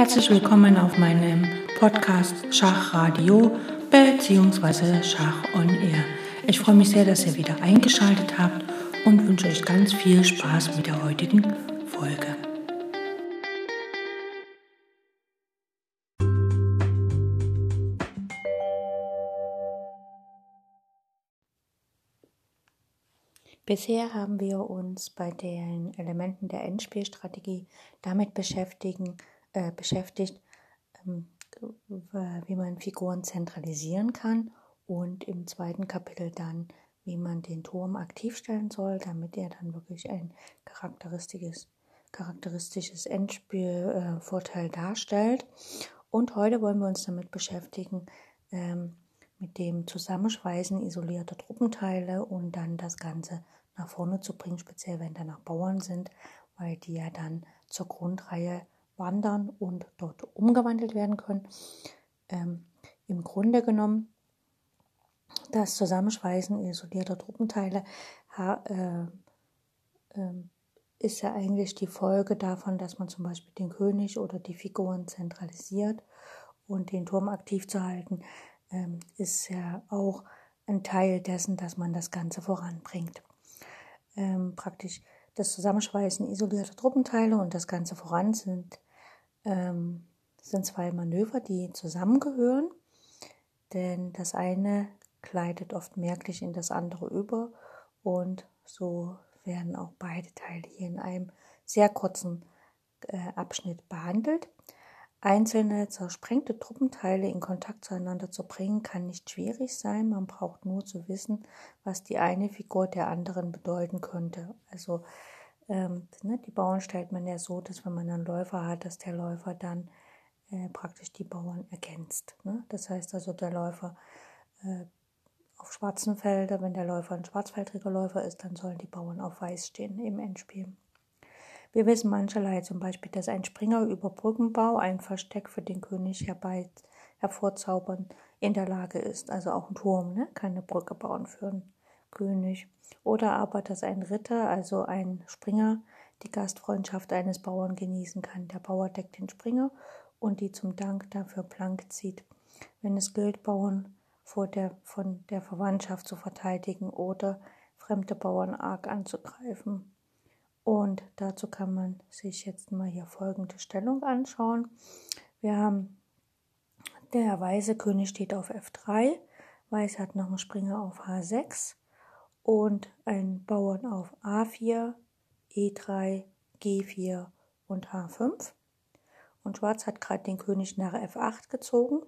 Herzlich willkommen auf meinem Podcast Schachradio bzw. Schach on Air. Ich freue mich sehr, dass ihr wieder eingeschaltet habt und wünsche euch ganz viel Spaß mit der heutigen Folge. Bisher haben wir uns bei den Elementen der Endspielstrategie damit beschäftigen, äh, beschäftigt, ähm, wie man Figuren zentralisieren kann und im zweiten Kapitel dann, wie man den Turm aktiv stellen soll, damit er dann wirklich ein charakteristisches, charakteristisches Endspielvorteil äh, darstellt. Und heute wollen wir uns damit beschäftigen, ähm, mit dem Zusammenschweißen isolierter Truppenteile und dann das Ganze nach vorne zu bringen, speziell wenn danach Bauern sind, weil die ja dann zur Grundreihe wandern und dort umgewandelt werden können. Ähm, Im Grunde genommen, das Zusammenschweißen isolierter Truppenteile äh, äh, ist ja eigentlich die Folge davon, dass man zum Beispiel den König oder die Figuren zentralisiert und den Turm aktiv zu halten, ähm, ist ja auch ein Teil dessen, dass man das Ganze voranbringt ähm, praktisch das Zusammenschweißen isolierter Truppenteile und das Ganze voran sind, ähm, sind zwei Manöver, die zusammengehören, denn das eine gleitet oft merklich in das andere über und so werden auch beide Teile hier in einem sehr kurzen äh, Abschnitt behandelt. Einzelne zersprengte Truppenteile in Kontakt zueinander zu bringen, kann nicht schwierig sein. Man braucht nur zu wissen, was die eine Figur der anderen bedeuten könnte. Also ähm, ne, die Bauern stellt man ja so, dass wenn man einen Läufer hat, dass der Läufer dann äh, praktisch die Bauern ergänzt. Ne? Das heißt also, der Läufer äh, auf schwarzen Felder, wenn der Läufer ein schwarzfeldriger Läufer ist, dann sollen die Bauern auf weiß stehen im Endspiel. Wir wissen mancherlei, zum Beispiel, dass ein Springer über Brückenbau ein Versteck für den König herbei hervorzaubern in der Lage ist. Also auch ein Turm, ne? kann eine Brücke bauen für einen König. Oder aber, dass ein Ritter, also ein Springer, die Gastfreundschaft eines Bauern genießen kann. Der Bauer deckt den Springer und die zum Dank dafür Plank zieht. Wenn es gilt, Bauern vor der, von der Verwandtschaft zu verteidigen oder fremde Bauern arg anzugreifen. Und dazu kann man sich jetzt mal hier folgende Stellung anschauen. Wir haben der weiße König steht auf F3, Weiß hat noch einen Springer auf H6 und einen Bauern auf A4, E3, G4 und H5. Und Schwarz hat gerade den König nach F8 gezogen,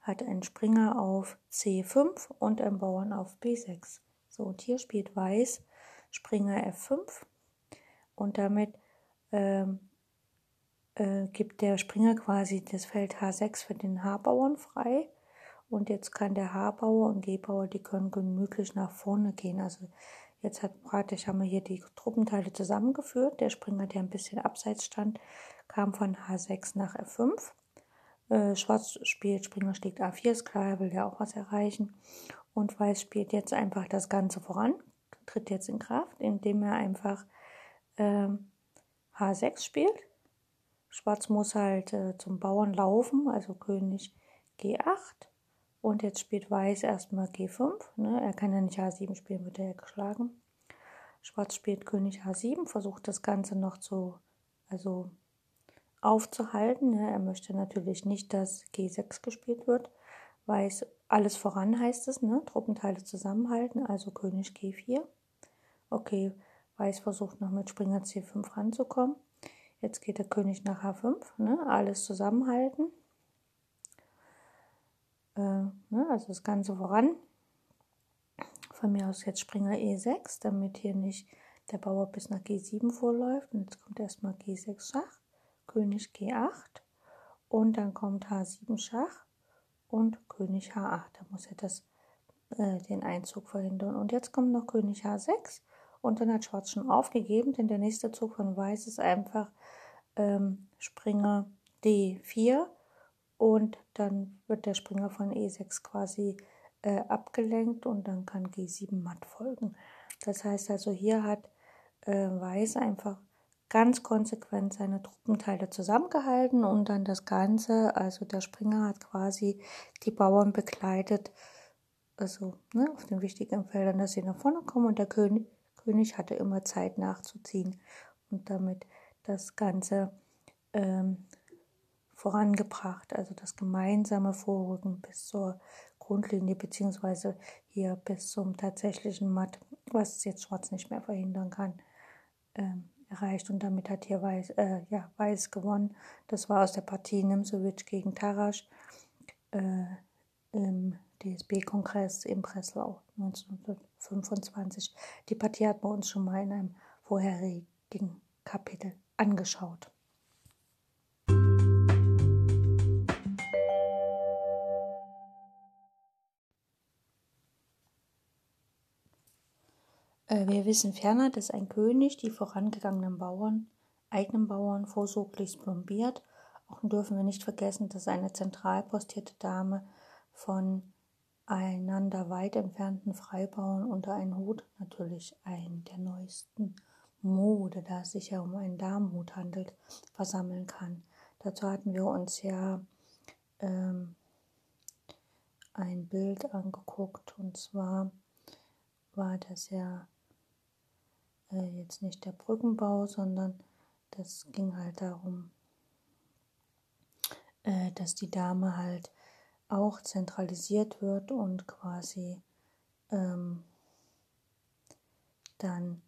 hat einen Springer auf C5 und einen Bauern auf B6. So, und hier spielt Weiß Springer F5 und damit ähm, äh, gibt der Springer quasi das Feld H6 für den H-Bauern frei. Und jetzt kann der H-Bauer und G-Bauer, die können gemütlich nach vorne gehen. Also jetzt hat praktisch haben wir hier die Truppenteile zusammengeführt. Der Springer, der ein bisschen abseits stand, kam von H6 nach F5. Äh, Schwarz spielt Springer schlägt A4, ist klar, er will ja auch was erreichen. Und Weiß spielt jetzt einfach das Ganze voran, tritt jetzt in Kraft, indem er einfach ähm, H6 spielt. Schwarz muss halt äh, zum Bauern laufen, also König G8. Und jetzt spielt Weiß erstmal G5. Ne? Er kann ja nicht H7 spielen, wird er ja geschlagen. Schwarz spielt König H7, versucht das Ganze noch zu, also aufzuhalten. Ne? Er möchte natürlich nicht, dass G6 gespielt wird. Weiß alles voran heißt es, ne? Truppenteile zusammenhalten, also König G4. Okay, Weiß versucht noch mit Springer C5 ranzukommen. Jetzt geht der König nach H5, ne? alles zusammenhalten. Äh, ne? Also das Ganze voran. Von mir aus jetzt Springer E6, damit hier nicht der Bauer bis nach G7 vorläuft. Und jetzt kommt erstmal G6 Schach, König G8 und dann kommt H7 Schach und König H8. Da muss er das, äh, den Einzug verhindern. Und jetzt kommt noch König H6 und dann hat Schwarz schon aufgegeben, denn der nächste Zug von Weiß ist einfach ähm, Springer D4 und dann wird der Springer von E6 quasi äh, abgelenkt und dann kann G7 matt folgen. Das heißt also, hier hat äh, Weiß einfach ganz konsequent seine Truppenteile zusammengehalten und dann das Ganze, also der Springer hat quasi die Bauern begleitet, also ne, auf den wichtigen Feldern, dass sie nach vorne kommen und der König, König hatte immer Zeit nachzuziehen und damit das Ganze ähm, vorangebracht, also das gemeinsame Vorrücken bis zur Grundlinie beziehungsweise hier bis zum tatsächlichen Matt, was jetzt Schwarz nicht mehr verhindern kann, ähm, erreicht und damit hat hier Weiß, äh, ja, Weiß gewonnen. Das war aus der Partie Nimzowitsch gegen Tarasch äh, im DSB-Kongress in Breslau 1925. Die Partie hat man uns schon mal in einem vorherigen Kapitel angeschaut. Wir wissen ferner, dass ein König die vorangegangenen Bauern, eigenen Bauern vorsorglich plombiert. Auch dürfen wir nicht vergessen, dass eine zentral postierte Dame von einander weit entfernten Freibauern unter einen Hut, natürlich einen der neuesten Mode, da es sich ja um einen Damenhut handelt, versammeln kann. Dazu hatten wir uns ja ähm, ein Bild angeguckt und zwar war das ja äh, jetzt nicht der Brückenbau, sondern das ging halt darum, äh, dass die Dame halt auch zentralisiert wird und quasi ähm, dann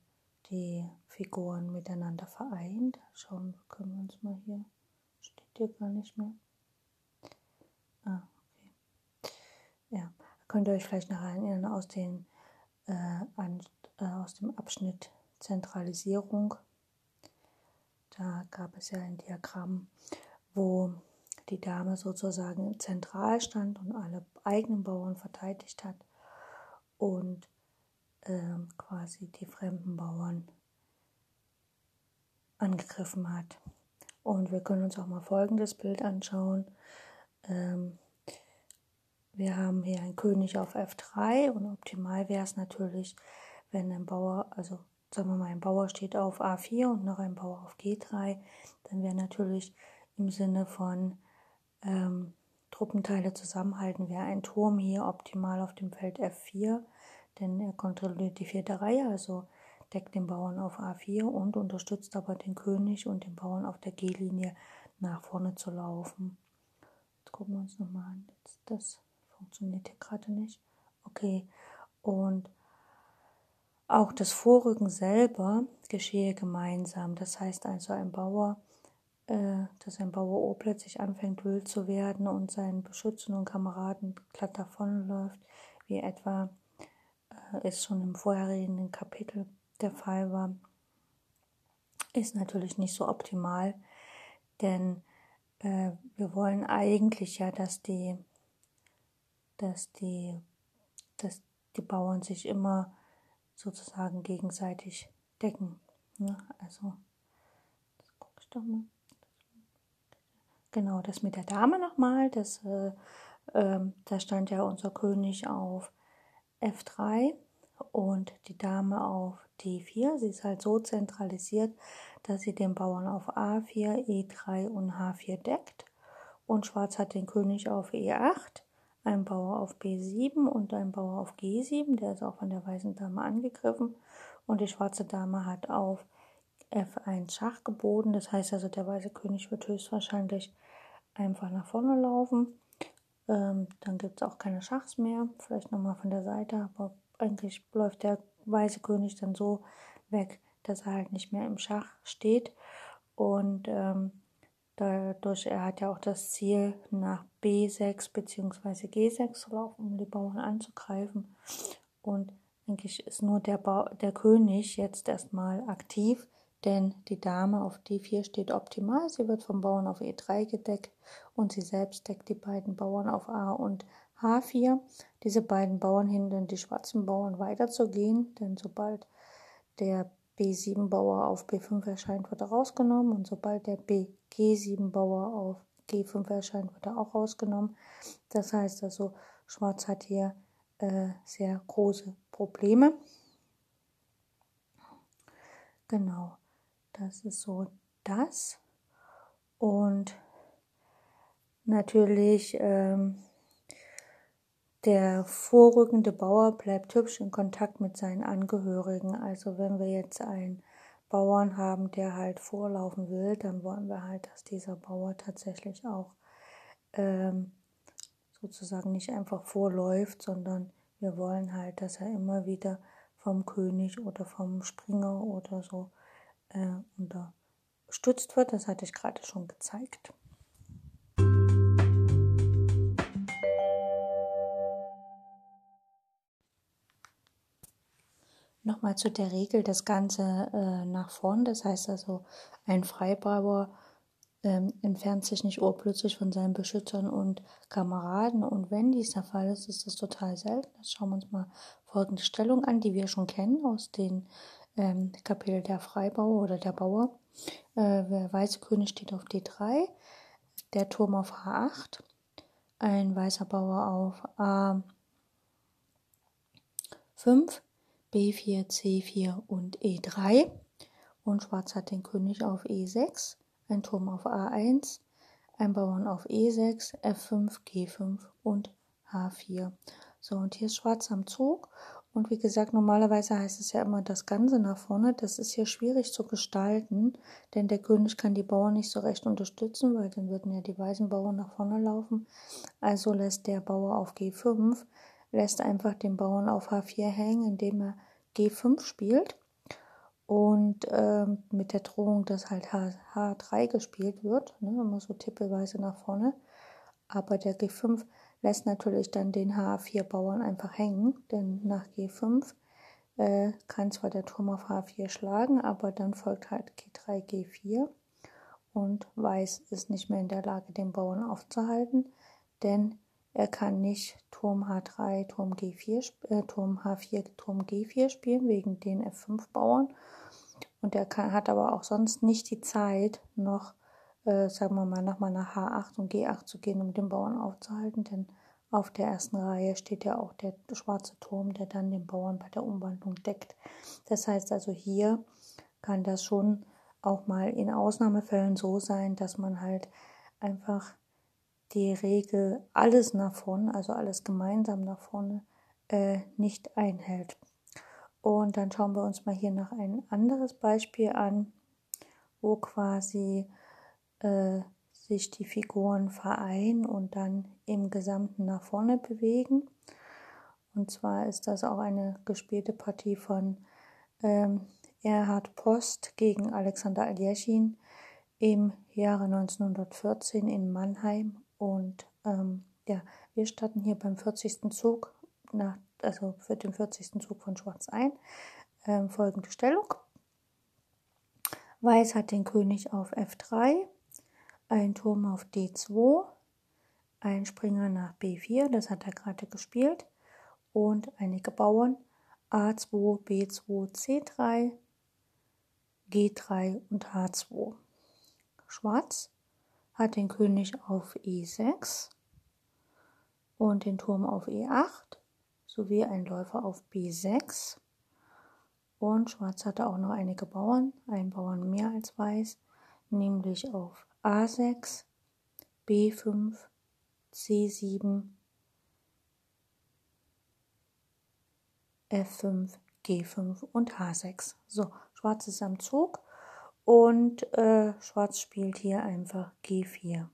die Figuren miteinander vereint. Schauen können wir uns mal hier. Steht hier gar nicht mehr. Ah, okay. Ja, könnt ihr euch vielleicht noch erinnern aus, den, äh, an, äh, aus dem Abschnitt Zentralisierung. Da gab es ja ein Diagramm, wo die Dame sozusagen zentral stand und alle eigenen Bauern verteidigt hat und äh, quasi die fremden Bauern angegriffen hat. Und wir können uns auch mal folgendes Bild anschauen. Ähm, wir haben hier einen König auf F3 und optimal wäre es natürlich, wenn ein Bauer, also sagen wir mal, ein Bauer steht auf A4 und noch ein Bauer auf G3, dann wäre natürlich im Sinne von ähm, Truppenteile zusammenhalten, wäre ein Turm hier optimal auf dem Feld F4, denn er kontrolliert die vierte Reihe, also deckt den Bauern auf A4 und unterstützt aber den König und den Bauern auf der G-Linie nach vorne zu laufen. Jetzt gucken wir uns nochmal an. Das funktioniert hier gerade nicht. Okay, und auch das Vorrücken selber geschehe gemeinsam. Das heißt also ein Bauer, äh, dass ein Bauer O plötzlich anfängt wild zu werden und seinen Beschützern und Kameraden glatt davonläuft, wie etwa äh, es schon im vorherigen Kapitel der Fall war, ist natürlich nicht so optimal, denn äh, wir wollen eigentlich ja, dass die, dass die, dass die Bauern sich immer sozusagen gegenseitig decken. Ne? Also, das gucke ich doch mal. Genau, das mit der Dame nochmal, das, äh, äh, da stand ja unser König auf F3 und die Dame auf D4. Sie ist halt so zentralisiert, dass sie den Bauern auf A4, E3 und H4 deckt. Und Schwarz hat den König auf E8 ein Bauer auf B7 und ein Bauer auf G7, der ist auch von der weißen Dame angegriffen. Und die schwarze Dame hat auf F1 Schach geboten. Das heißt also, der weiße König wird höchstwahrscheinlich einfach nach vorne laufen. Ähm, dann gibt es auch keine Schachs mehr. Vielleicht nochmal von der Seite, aber eigentlich läuft der weiße König dann so weg, dass er halt nicht mehr im Schach steht. Und ähm, Dadurch, er hat ja auch das Ziel, nach B6 bzw. G6 zu laufen, um die Bauern anzugreifen. Und eigentlich ist nur der, ba der König jetzt erstmal aktiv, denn die Dame auf D4 steht optimal. Sie wird vom Bauern auf E3 gedeckt und sie selbst deckt die beiden Bauern auf A und H4. Diese beiden Bauern hindern die schwarzen Bauern weiterzugehen, denn sobald der B7-Bauer auf B5 erscheint, wird er rausgenommen und sobald der BG7-Bauer auf G5 erscheint, wird er auch rausgenommen. Das heißt also, Schwarz hat hier äh, sehr große Probleme. Genau, das ist so das. Und natürlich ähm, der vorrückende Bauer bleibt hübsch in Kontakt mit seinen Angehörigen. Also wenn wir jetzt einen Bauern haben, der halt vorlaufen will, dann wollen wir halt, dass dieser Bauer tatsächlich auch ähm, sozusagen nicht einfach vorläuft, sondern wir wollen halt, dass er immer wieder vom König oder vom Springer oder so äh, unterstützt wird. Das hatte ich gerade schon gezeigt. Nochmal zu der Regel, das Ganze äh, nach vorn. Das heißt also, ein Freibauer ähm, entfernt sich nicht urplötzlich von seinen Beschützern und Kameraden. Und wenn dies der Fall ist, ist das total selten. Jetzt schauen wir uns mal folgende Stellung an, die wir schon kennen aus den ähm, Kapitel der Freibauer oder der Bauer. Äh, der weiße König steht auf D3, der Turm auf H8, ein weißer Bauer auf A5, B4, C4 und E3 und Schwarz hat den König auf E6 ein Turm auf A1, ein Bauern auf E6, F5, G5 und H4. So, und hier ist Schwarz am Zug. Und wie gesagt, normalerweise heißt es ja immer das Ganze nach vorne. Das ist hier schwierig zu gestalten, denn der König kann die Bauern nicht so recht unterstützen, weil dann würden ja die weißen Bauern nach vorne laufen. Also lässt der Bauer auf G5, lässt einfach den Bauern auf H4 hängen, indem er G5 spielt und ähm, mit der Drohung, dass halt H, H3 gespielt wird, ne, immer so tippelweise nach vorne. Aber der G5 lässt natürlich dann den H4-Bauern einfach hängen, denn nach G5 äh, kann zwar der Turm auf H4 schlagen, aber dann folgt halt G3, G4 und Weiß ist nicht mehr in der Lage, den Bauern aufzuhalten, denn er kann nicht Turm H3, Turm G4, äh, Turm H4, Turm G4 spielen wegen den F5-Bauern und er kann, hat aber auch sonst nicht die Zeit, noch, äh, sagen wir mal, nochmal nach H8 und G8 zu gehen, um den Bauern aufzuhalten, denn auf der ersten Reihe steht ja auch der schwarze Turm, der dann den Bauern bei der Umwandlung deckt. Das heißt also, hier kann das schon auch mal in Ausnahmefällen so sein, dass man halt einfach die Regel alles nach vorne, also alles gemeinsam nach vorne, äh, nicht einhält. Und dann schauen wir uns mal hier noch ein anderes Beispiel an, wo quasi äh, sich die Figuren vereinen und dann im Gesamten nach vorne bewegen. Und zwar ist das auch eine gespielte Partie von ähm, Erhard Post gegen Alexander Aljeschin im Jahre 1914 in Mannheim. Und ähm, ja, wir starten hier beim 40. Zug nach also für den 40. Zug von Schwarz ein. Ähm, folgende Stellung. Weiß hat den König auf F3, ein Turm auf D2, ein Springer nach B4, das hat er gerade gespielt, und einige Bauern A2, B2, C3, G3 und H2. Schwarz hat den König auf E6 und den Turm auf E8 sowie ein Läufer auf B6. Und Schwarz hatte auch noch einige Bauern, einen Bauern mehr als Weiß, nämlich auf A6, B5, C7, F5, G5 und H6. So, Schwarz ist am Zug und äh, Schwarz spielt hier einfach G4.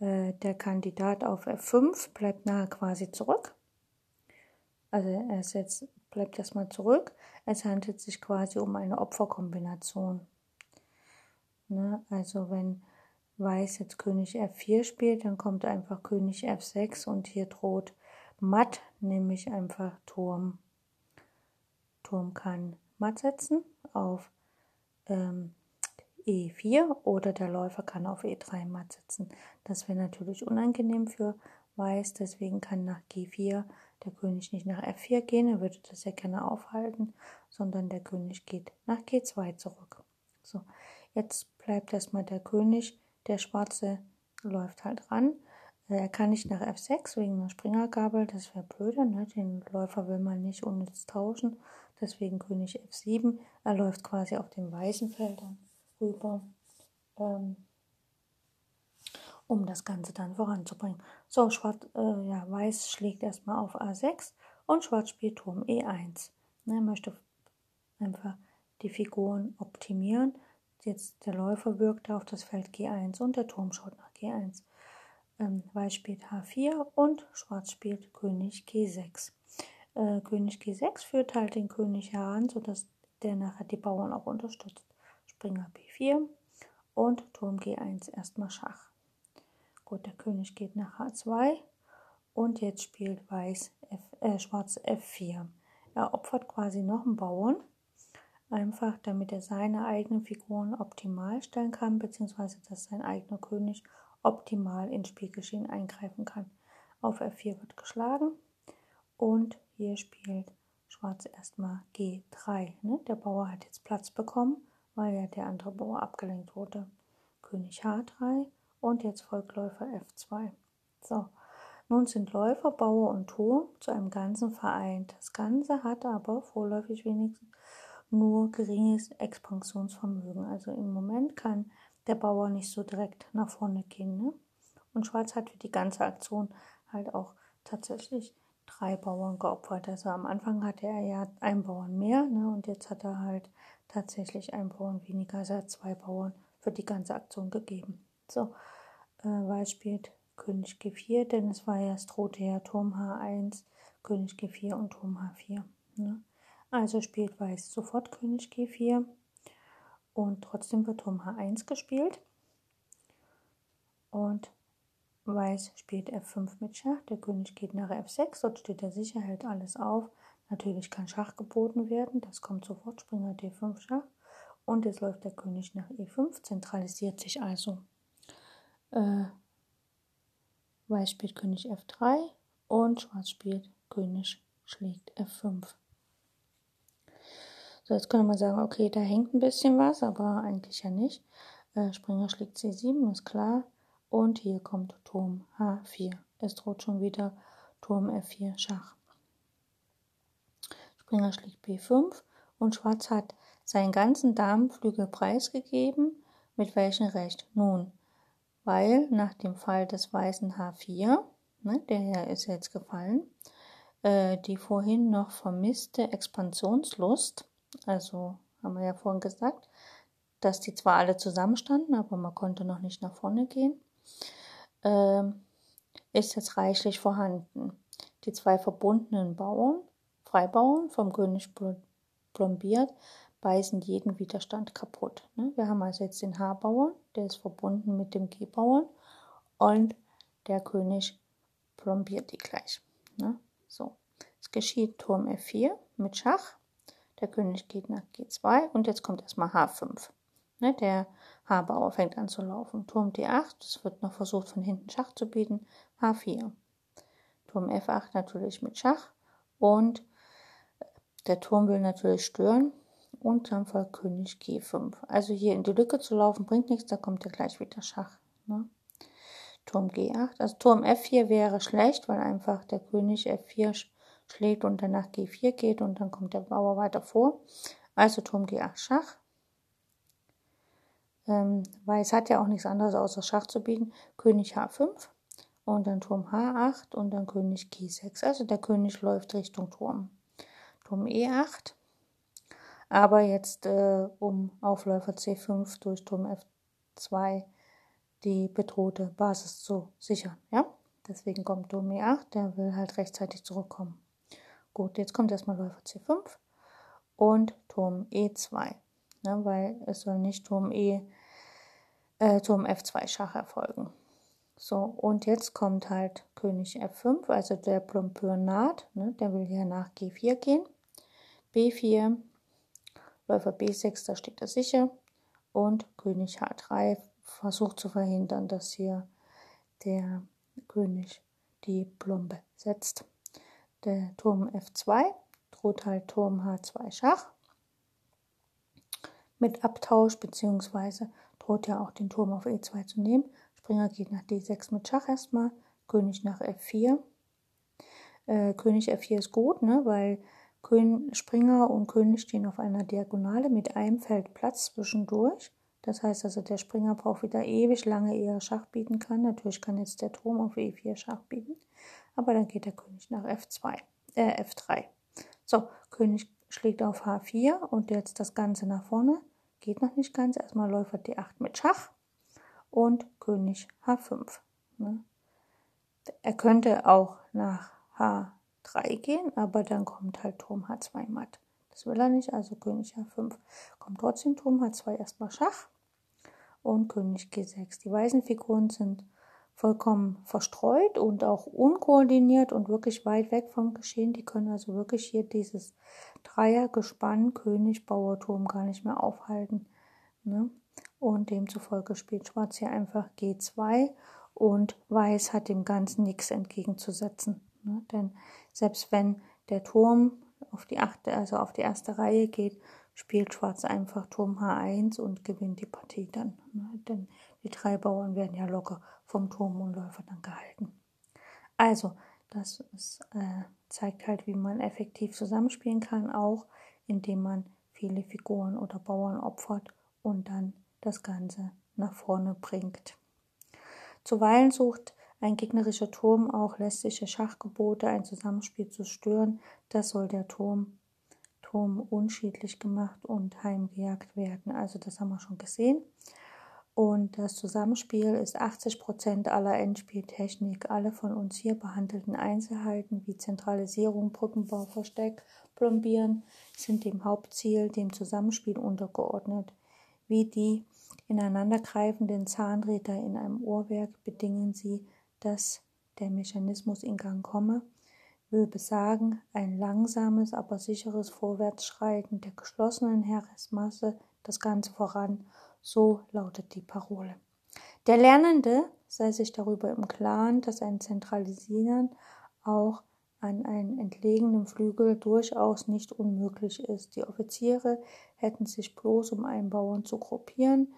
Äh, der Kandidat auf F5 bleibt nahe quasi zurück also er ist jetzt, bleibt erstmal zurück. Es handelt sich quasi um eine Opferkombination. Ne? Also wenn Weiß jetzt König F4 spielt, dann kommt einfach König F6 und hier droht matt, nämlich einfach Turm. Turm kann matt setzen auf ähm, E4 oder der Läufer kann auf E3 matt setzen. Das wäre natürlich unangenehm für Weiß, deswegen kann nach G4 der König nicht nach F4 gehen, er würde das ja gerne aufhalten, sondern der König geht nach G2 zurück. So, jetzt bleibt erstmal der König, der Schwarze läuft halt ran. Äh, er kann nicht nach F6 wegen einer Springergabel, das wäre blöde, ne? den Läufer will man nicht unnütz tauschen, deswegen König F7, er läuft quasi auf den weißen Feldern rüber, ähm, um das Ganze dann voranzubringen. So, Schwarz, äh, ja, Weiß schlägt erstmal auf A6 und Schwarz spielt Turm E1. Ne, möchte einfach die Figuren optimieren. Jetzt der Läufer wirkt auf das Feld G1 und der Turm schaut nach G1. Ähm, Weiß spielt H4 und Schwarz spielt König G6. Äh, König G6 führt halt den König heran, sodass der nachher die Bauern auch unterstützt. Springer B4 und Turm G1 erstmal Schach. Gut, der König geht nach H2 und jetzt spielt Weiß F, äh, Schwarz F4. Er opfert quasi noch einen Bauern, einfach damit er seine eigenen Figuren optimal stellen kann, beziehungsweise dass sein eigener König optimal ins Spielgeschehen eingreifen kann. Auf F4 wird geschlagen und hier spielt Schwarz erstmal G3. Ne? Der Bauer hat jetzt Platz bekommen, weil ja der andere Bauer abgelenkt wurde. König H3 und jetzt folgt Läufer F2. So, nun sind Läufer, Bauer und Turm zu einem Ganzen vereint. Das Ganze hat aber vorläufig wenigstens nur geringes Expansionsvermögen. Also im Moment kann der Bauer nicht so direkt nach vorne gehen. Ne? Und Schwarz hat für die ganze Aktion halt auch tatsächlich drei Bauern geopfert. Also am Anfang hatte er ja einen Bauern mehr ne? und jetzt hat er halt tatsächlich einen Bauern weniger. Er hat zwei Bauern für die ganze Aktion gegeben. So, äh, Weiß spielt König G4, denn es war ja, es drohte ja Turm H1, König G4 und Turm H4. Ne? Also spielt Weiß sofort König G4 und trotzdem wird Turm H1 gespielt. Und Weiß spielt F5 mit Schach, der König geht nach F6, dort steht er sicher, hält alles auf. Natürlich kann Schach geboten werden, das kommt sofort, Springer D5 Schach. Und jetzt läuft der König nach E5, zentralisiert sich also. Äh, Weiß spielt König F3 und Schwarz spielt König schlägt F5. So, jetzt könnte man sagen, okay, da hängt ein bisschen was, aber eigentlich ja nicht. Äh, Springer schlägt C7, ist klar. Und hier kommt Turm H4. Es droht schon wieder Turm F4 Schach. Springer schlägt B5 und Schwarz hat seinen ganzen Damenflügel preisgegeben. Mit welchem Recht? Nun, weil nach dem Fall des weißen H4, ne, der hier ist jetzt gefallen, äh, die vorhin noch vermisste Expansionslust, also haben wir ja vorhin gesagt, dass die zwar alle zusammenstanden, aber man konnte noch nicht nach vorne gehen, äh, ist jetzt reichlich vorhanden. Die zwei verbundenen Bauern, Freibauern vom König plombiert, beißen jeden Widerstand kaputt. Ne? Wir haben also jetzt den H-Bauern, der ist verbunden mit dem G-Bauern und der König plombiert die gleich. Ne? So, es geschieht Turm F4 mit Schach. Der König geht nach G2 und jetzt kommt erstmal H5. Ne? Der H-Bauer fängt an zu laufen. Turm D8, es wird noch versucht von hinten Schach zu bieten. H4. Turm F8 natürlich mit Schach und der Turm will natürlich stören und dann folgt König G5. Also hier in die Lücke zu laufen bringt nichts, da kommt ja gleich wieder Schach. Ne? Turm G8, also Turm F4 wäre schlecht, weil einfach der König F4 schlägt und danach G4 geht und dann kommt der Bauer weiter vor. Also Turm G8 Schach. Ähm, Weiß hat ja auch nichts anderes außer Schach zu bieten. König H5 und dann Turm H8 und dann König G6. Also der König läuft Richtung Turm. Turm E8 aber jetzt äh, um Aufläufer C5 durch Turm F2 die bedrohte Basis zu sichern. Ja? Deswegen kommt Turm E8, der will halt rechtzeitig zurückkommen. Gut, jetzt kommt erstmal Läufer C5 und Turm E2, ne, weil es soll nicht Turm E, äh, Turm F2 Schach erfolgen. So, und jetzt kommt halt König F5, also der Plompeur naht, ne, der will hier nach G4 gehen. B4, Läufer B6, da steht er sicher. Und König H3 versucht zu verhindern, dass hier der König die Plombe setzt. Der Turm F2 droht halt Turm H2 Schach mit Abtausch, beziehungsweise droht ja auch den Turm auf E2 zu nehmen. Springer geht nach D6 mit Schach erstmal, König nach F4. Äh, König F4 ist gut, ne, weil Springer und König stehen auf einer Diagonale mit einem Feld Platz zwischendurch. Das heißt also, der Springer braucht wieder ewig lange, ehe er Schach bieten kann. Natürlich kann jetzt der Turm auf E4 Schach bieten, aber dann geht der König nach F2, äh, F3. So, König schlägt auf H4 und jetzt das Ganze nach vorne. Geht noch nicht ganz. Erstmal Läufer D8 mit Schach und König H5. Ne? Er könnte auch nach H3 gehen, aber dann kommt halt Turm H2 matt. Das will er nicht, also König H5. Kommt trotzdem Turm H2 erstmal Schach und König G6. Die weißen Figuren sind vollkommen verstreut und auch unkoordiniert und wirklich weit weg vom Geschehen. Die können also wirklich hier dieses Dreiergespann König Bauerturm gar nicht mehr aufhalten. Ne? Und demzufolge spielt Schwarz hier einfach G2 und Weiß hat dem Ganzen nichts entgegenzusetzen. Ne? Denn selbst wenn der Turm auf die achte, also auf die erste Reihe geht, spielt Schwarz einfach Turm H1 und gewinnt die Partie dann. Ne? Denn die drei Bauern werden ja locker vom Turm und Läufer dann gehalten. Also, das ist, äh, zeigt halt, wie man effektiv zusammenspielen kann, auch indem man viele Figuren oder Bauern opfert und dann das Ganze nach vorne bringt. Zuweilen sucht ein gegnerischer Turm auch lästige Schachgebote, ein Zusammenspiel zu stören. Das soll der Turm Turm unschädlich gemacht und heimgejagt werden. Also das haben wir schon gesehen. Und das Zusammenspiel ist 80 Prozent aller Endspieltechnik. Alle von uns hier behandelten Einzelheiten wie Zentralisierung, Brückenbau, Versteck, Plombieren sind dem Hauptziel, dem Zusammenspiel untergeordnet. Wie die ineinandergreifenden Zahnräder in einem Uhrwerk bedingen sie, dass der Mechanismus in Gang komme will besagen, ein langsames, aber sicheres Vorwärtsschreiten der geschlossenen Heeresmasse das Ganze voran, so lautet die Parole. Der Lernende sei sich darüber im Klaren, dass ein Zentralisieren auch an einem entlegenen Flügel durchaus nicht unmöglich ist. Die Offiziere hätten sich bloß um einen Bauern zu gruppieren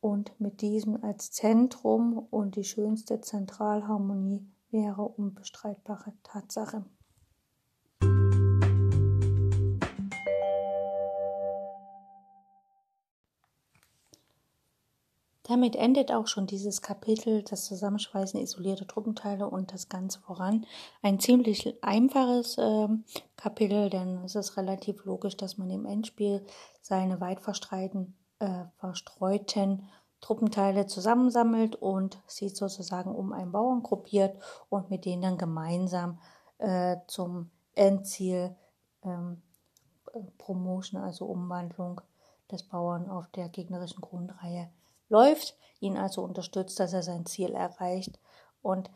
und mit diesem als Zentrum und die schönste Zentralharmonie wäre unbestreitbare Tatsache. Damit endet auch schon dieses Kapitel, das Zusammenschweißen isolierter Truppenteile und das Ganze voran. Ein ziemlich einfaches äh, Kapitel, denn es ist relativ logisch, dass man im Endspiel seine weit verstreuten, äh, verstreuten Truppenteile zusammensammelt und sie sozusagen um einen Bauern gruppiert und mit denen dann gemeinsam äh, zum Endziel ähm, Promotion, also Umwandlung des Bauern auf der gegnerischen Grundreihe läuft, ihn also unterstützt, dass er sein Ziel erreicht. Und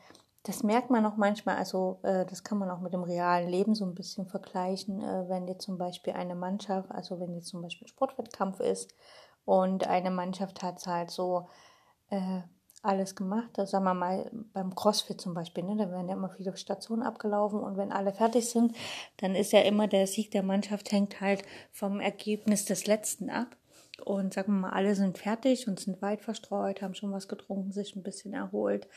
das merkt man auch manchmal, also äh, das kann man auch mit dem realen Leben so ein bisschen vergleichen, äh, wenn jetzt zum Beispiel eine Mannschaft, also wenn jetzt zum Beispiel Sportwettkampf ist und eine Mannschaft hat halt so äh, alles gemacht. Da sagen wir mal beim CrossFit zum Beispiel, ne, da werden ja immer viele Stationen abgelaufen und wenn alle fertig sind, dann ist ja immer der Sieg der Mannschaft hängt halt vom Ergebnis des letzten ab. Und sagen wir mal, alle sind fertig und sind weit verstreut, haben schon was getrunken, sich ein bisschen erholt.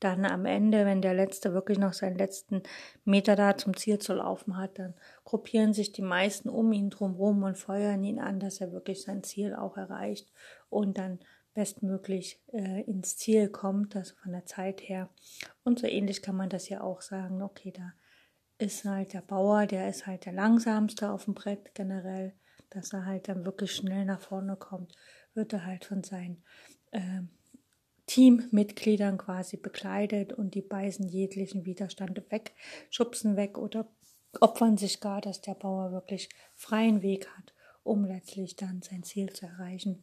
Dann am Ende, wenn der Letzte wirklich noch seinen letzten Meter da zum Ziel zu laufen hat, dann gruppieren sich die meisten um ihn drumherum und feuern ihn an, dass er wirklich sein Ziel auch erreicht und dann bestmöglich äh, ins Ziel kommt, also von der Zeit her. Und so ähnlich kann man das ja auch sagen, okay, da ist halt der Bauer, der ist halt der langsamste auf dem Brett generell dass er halt dann wirklich schnell nach vorne kommt, wird er halt von seinen äh, Teammitgliedern quasi bekleidet und die beißen jeglichen Widerstand weg, schubsen weg oder opfern sich gar, dass der Bauer wirklich freien Weg hat, um letztlich dann sein Ziel zu erreichen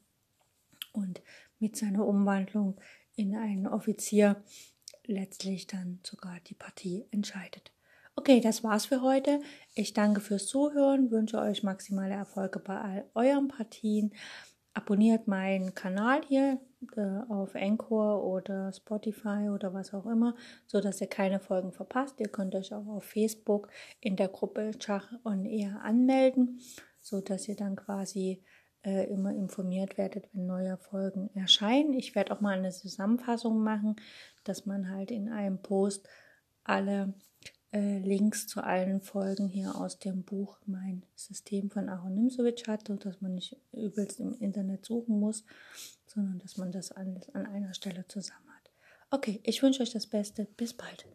und mit seiner Umwandlung in einen Offizier letztlich dann sogar die Partie entscheidet. Okay, das war's für heute. Ich danke fürs Zuhören, wünsche euch maximale Erfolge bei all euren Partien. Abonniert meinen Kanal hier äh, auf Anchor oder Spotify oder was auch immer, so dass ihr keine Folgen verpasst. Ihr könnt euch auch auf Facebook in der Gruppe Schach und eher anmelden, so dass ihr dann quasi äh, immer informiert werdet, wenn neue Folgen erscheinen. Ich werde auch mal eine Zusammenfassung machen, dass man halt in einem Post alle äh, Links zu allen Folgen hier aus dem Buch Mein System von Aaron Nimsowitsch hat, dass man nicht übelst im Internet suchen muss, sondern dass man das alles an einer Stelle zusammen hat. Okay, ich wünsche euch das Beste. Bis bald.